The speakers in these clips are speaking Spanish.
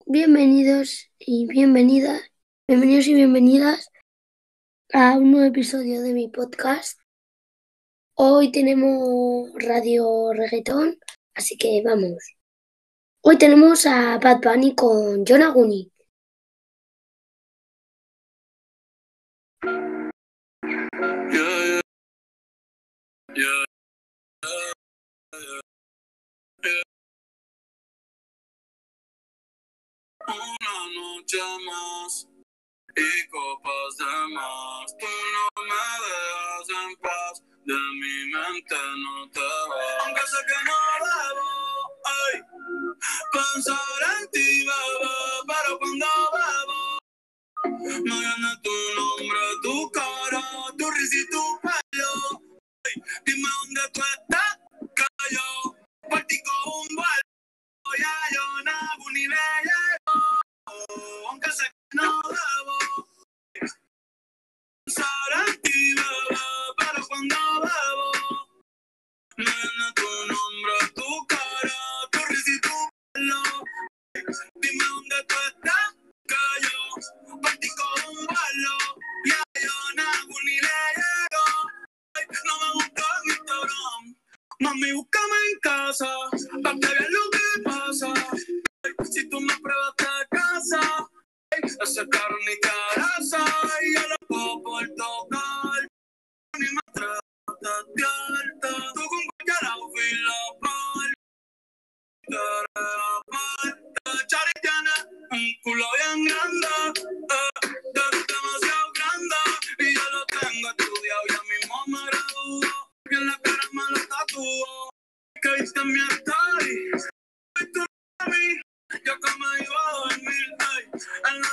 Bienvenidos y bienvenidas, bienvenidos y bienvenidas a un nuevo episodio de mi podcast. Hoy tenemos radio reggaetón, así que vamos. Hoy tenemos a Bad Bunny con John Aguni. Más y copas de más. Tú no me dejas en paz, de mi mente no te vas. Aunque sé que no debo, ay, pensar en ti, bebé, pero cuando bebo, me viene tu nombre, tu cara, tu risa y tu pelo. Ay, dime dónde tú estás, que yo por ti cojo un vuelo. Ya yo no ni Dime dónde tú estás, por ti cojo un vuelo. Ya yo no ni le llego. Ay, No me gusta en Instagram. Mami, búscame en casa, para que veas lo que pasa. Si tú me pruebas de casa, ay, ese un culo bien grande, eh, de- demasiado grande, y yo lo tengo estudiado, ya mismo me gradúo, que en la cara me lo tatúo, que viste en mi story, y tú a mí, yo que me iba a dormir, ey, en la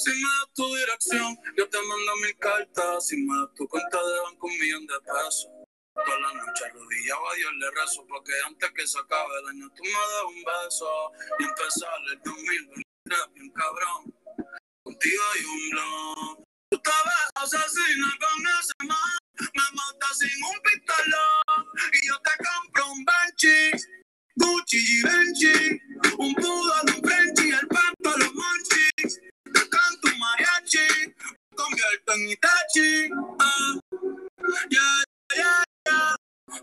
Si me das tu dirección, yo te mando mil cartas. Si me das tu cuenta de banco, un millón de pesos. Toda la noche arrodillado a Dios le rezo, porque antes que se acabe el año tú me das un beso. Y empezar el 2023 bien cabrón. Contigo hay un blog. Tú te ves asesina con ese man. Me matas sin un pistolón. Y yo te compro un Benchi, Gucci y. Un poodle, en Itachi. Ah, yeah, yeah, yeah.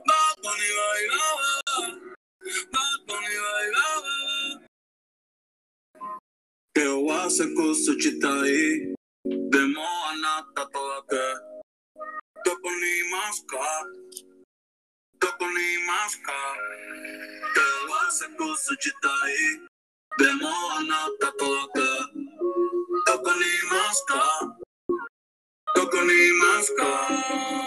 Bad Bunny, bailaba. Ah. Bad Bunny, bailaba. Ah. Teo hace cosas chitai. Ah, Demo eh? anata toda que. Toco ni masca. Toco ni masca. Teo hace cosas chitai. Demo eh? anata toda que. Toco ni masca con y.